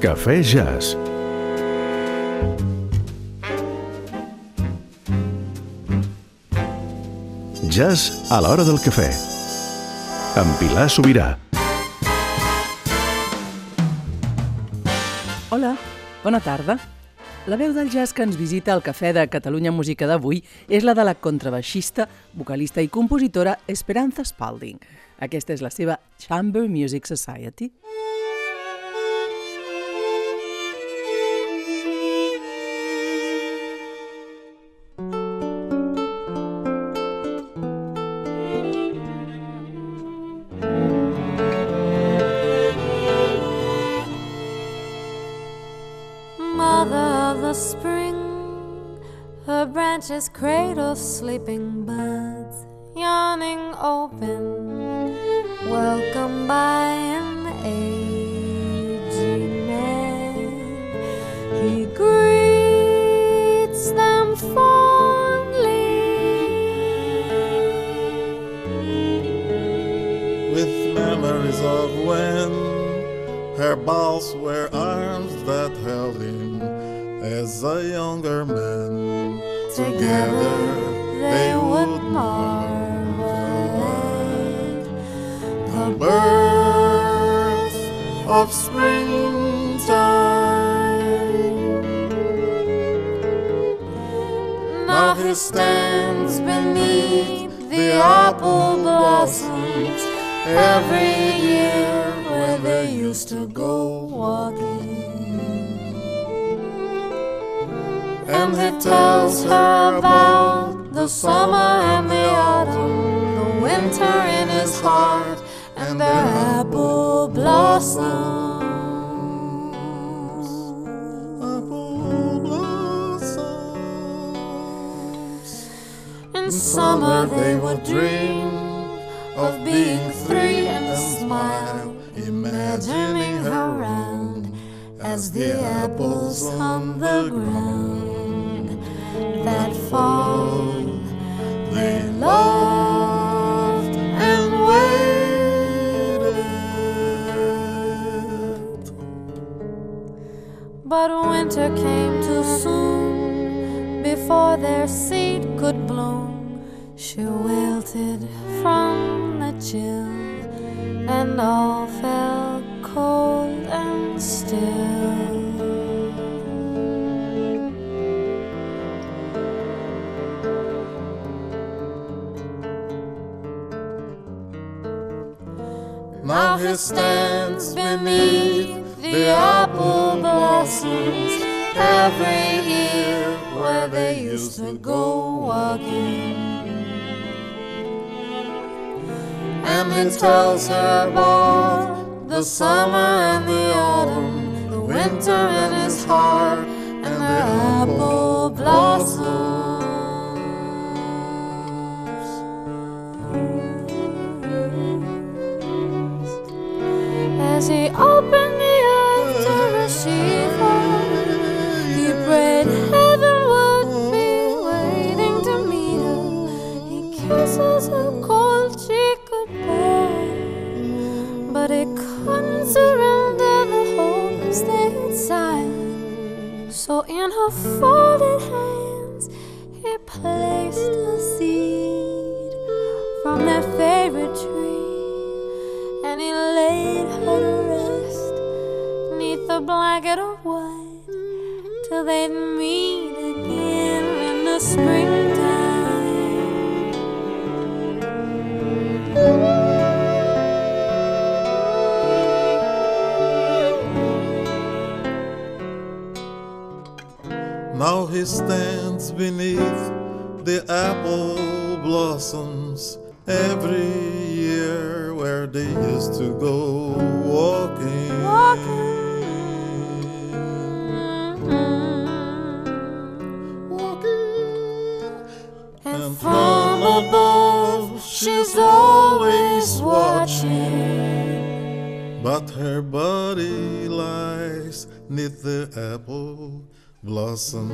Cafè Jazz. Jazz a l'hora del cafè. Amb Pilar Sobirà. Hola, bona tarda. La veu del jazz que ens visita al Cafè de Catalunya Música d'avui és la de la contrabaixista, vocalista i compositora Esperanza Spalding. Aquesta és la seva Chamber Music Society. Branches cradle sleeping buds, yawning open, welcome by an aging man. He greets them fondly. With memories of when her balls were arms that held him as a younger man together they would marvel at the birth of springtime. Now he stands beneath the apple blossoms every year where they used to go walking. And he tells her about the summer and the autumn, the winter in his heart, and the apple blossoms. In summer they would dream of being free and smile, imagining her round as the apples on the ground that fall. They loved and waited. But winter came too soon before their seed could bloom. She wilted from the chill, and all He stands beneath the apple blossoms every year where they used to go walking. And he tells her about the summer and the autumn, the winter in his heart, and the apple blossoms. As he opened the earth to receive her, he prayed heaven would be waiting to meet her. He kisses her cold cheek goodbye, but he couldn't surrender the hopes they had silent. So in her folded hands, till they'd meet again in the springtime. Now he stands beneath the apple blossoms every year where they used to go walking. Walking. She's always watching. But her body lies neath the apple blossoms.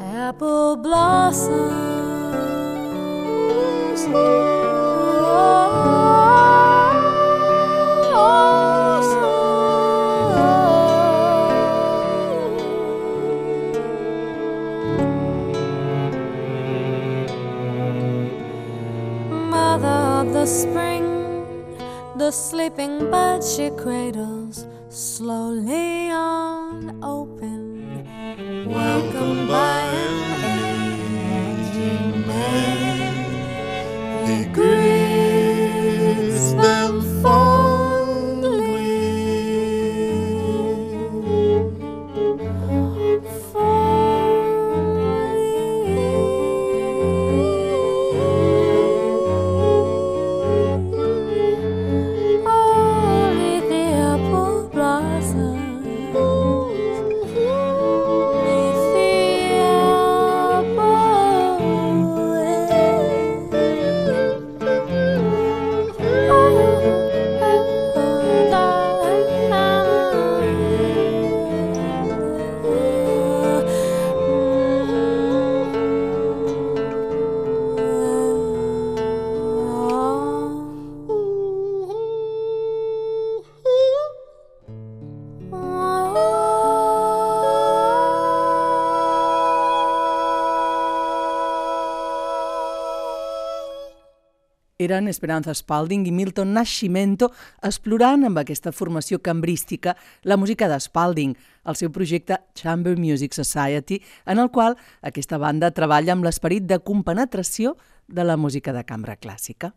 Apple blossoms. sleeping bud she cradles slowly. eren Esperanza Spalding i Milton Nascimento explorant amb aquesta formació cambrística la música de Spalding, el seu projecte Chamber Music Society, en el qual aquesta banda treballa amb l'esperit de compenetració de la música de cambra clàssica.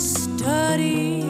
study.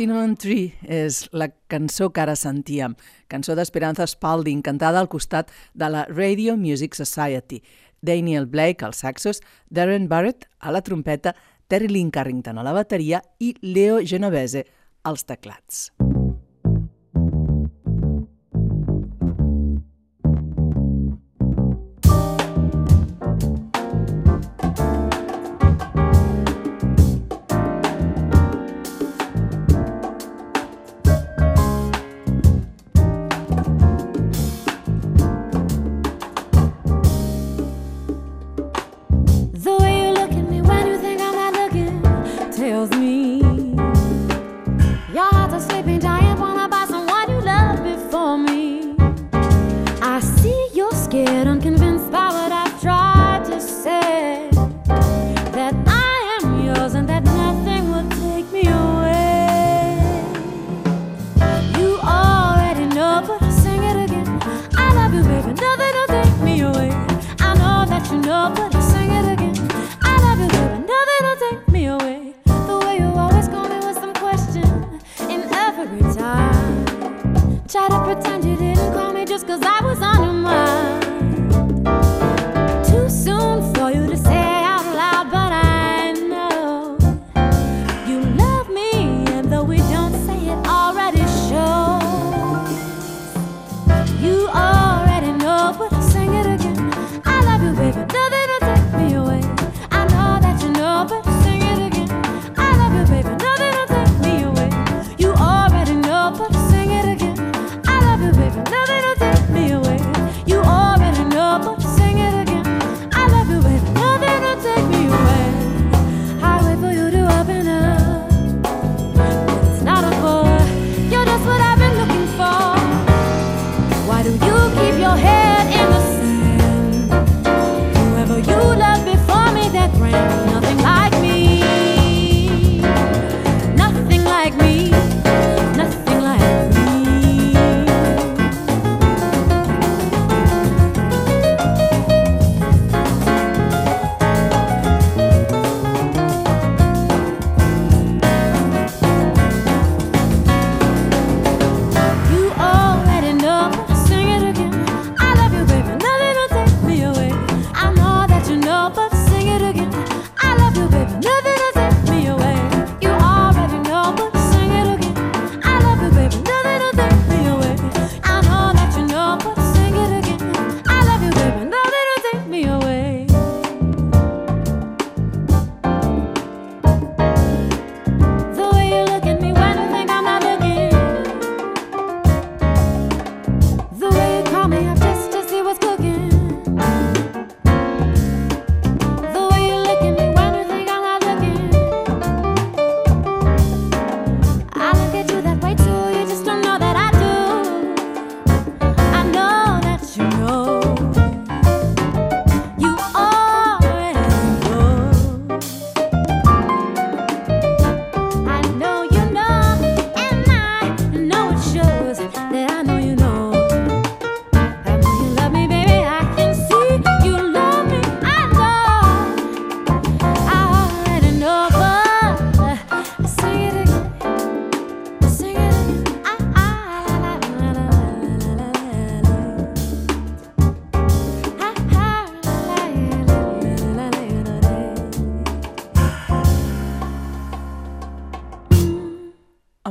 Cinnamon Tree és la cançó que ara sentíem, cançó d'Esperanza Spalding, cantada al costat de la Radio Music Society. Daniel Blake als saxos, Darren Barrett a la trompeta, Terry Lynn Carrington a la bateria i Leo Genovese als teclats.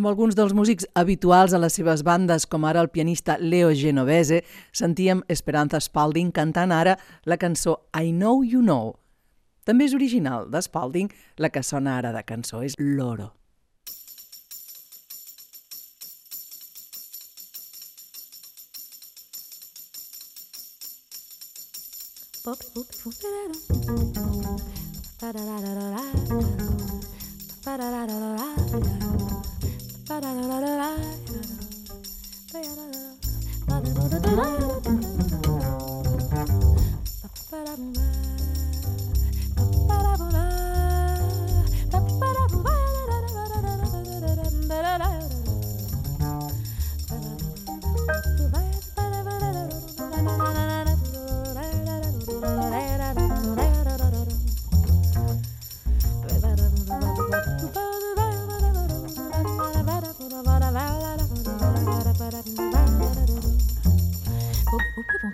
alguns dels músics habituals a les seves bandes, com ara el pianista Leo Genovese, sentíem Esperanza Spalding cantant ara la cançó I Know You Know. També és original de Spalding, la que sona ara de cançó és Loro. Ba-da-da-da-da-da da da da da au pépon.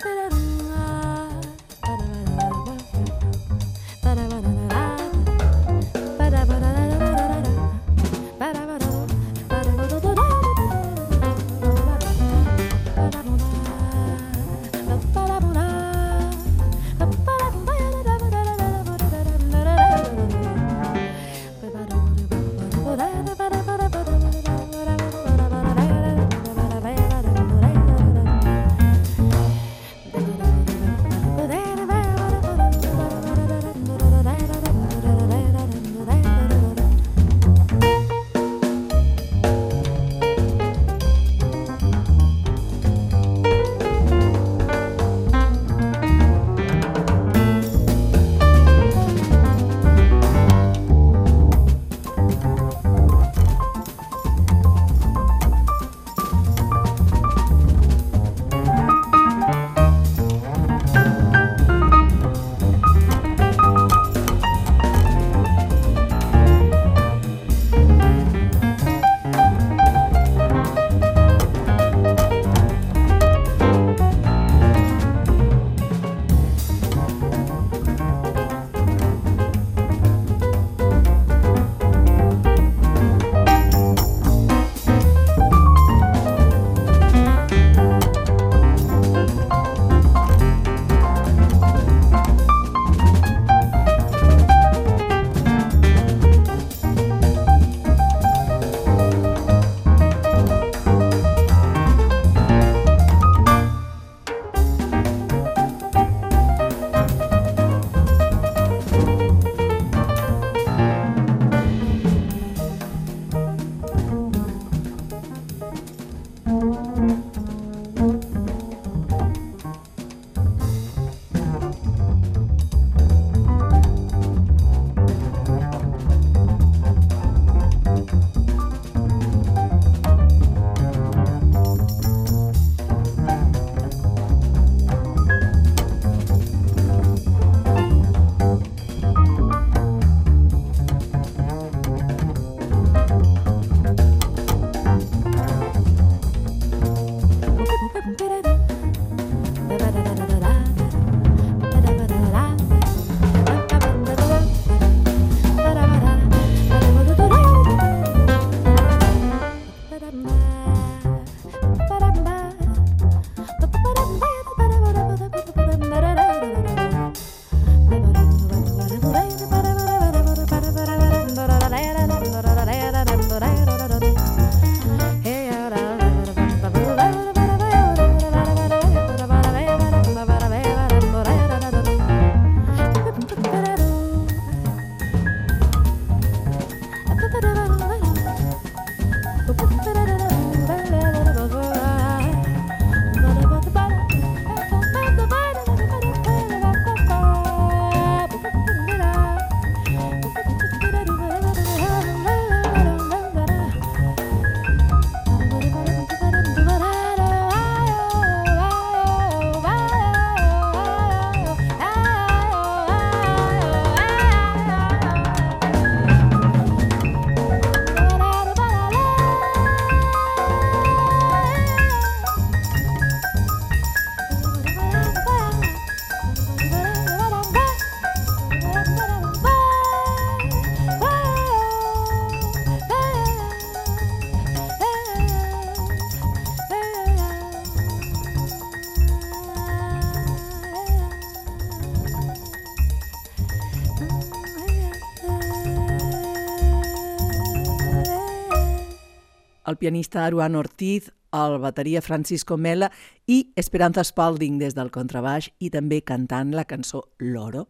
El pianista Aruan Ortiz, el bateria Francisco Mela i Esperanza Spalding des del contrabaix i també cantant la cançó Loro.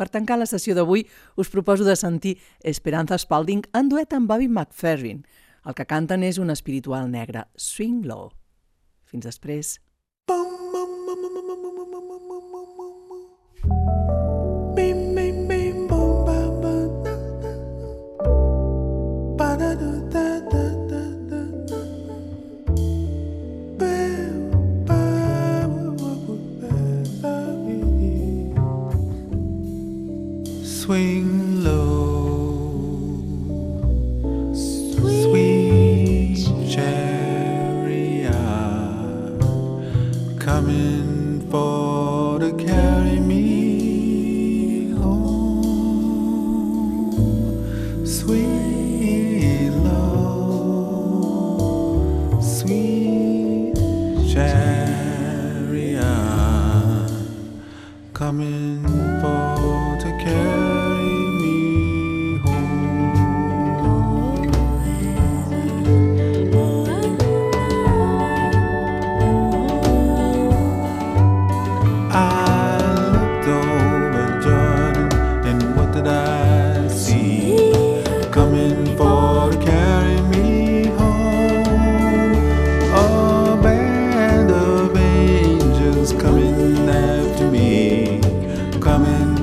Per tancar la sessió d'avui, us proposo de sentir Esperanza Spalding en duet amb Bobby McFerrin. El que canten és un espiritual negre, Swing Low. Fins després. Swing low, sweet chariot, coming for to carry me home. Sweet low, sweet chariot, coming coming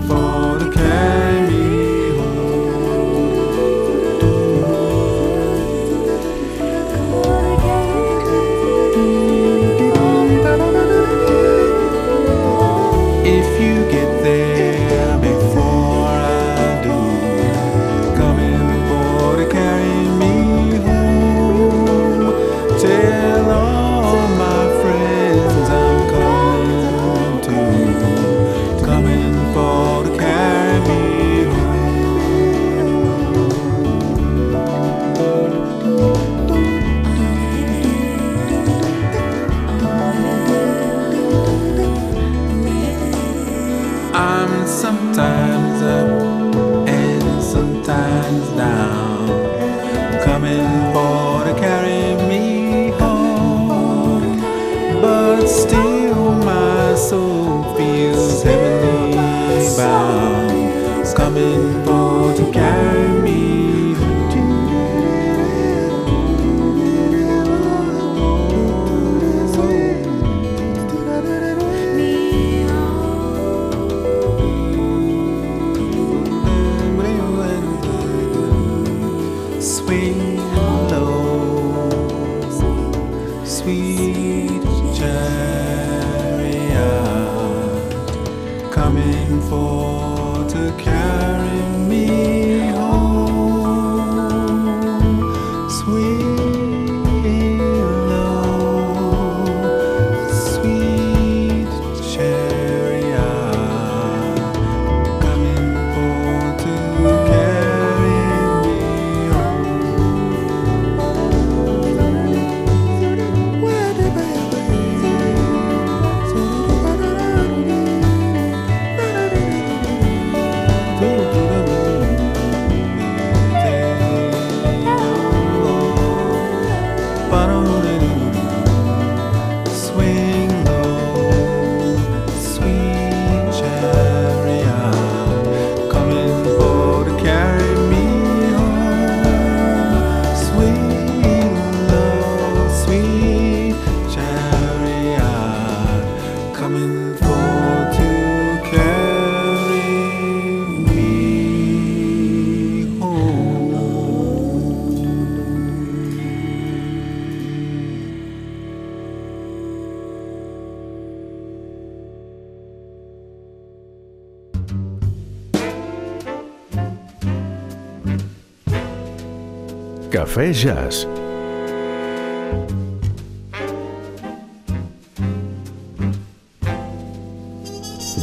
Cafè Jazz.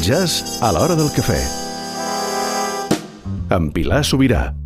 Jazz a l'hora del cafè. Amb Pilar Sobirà.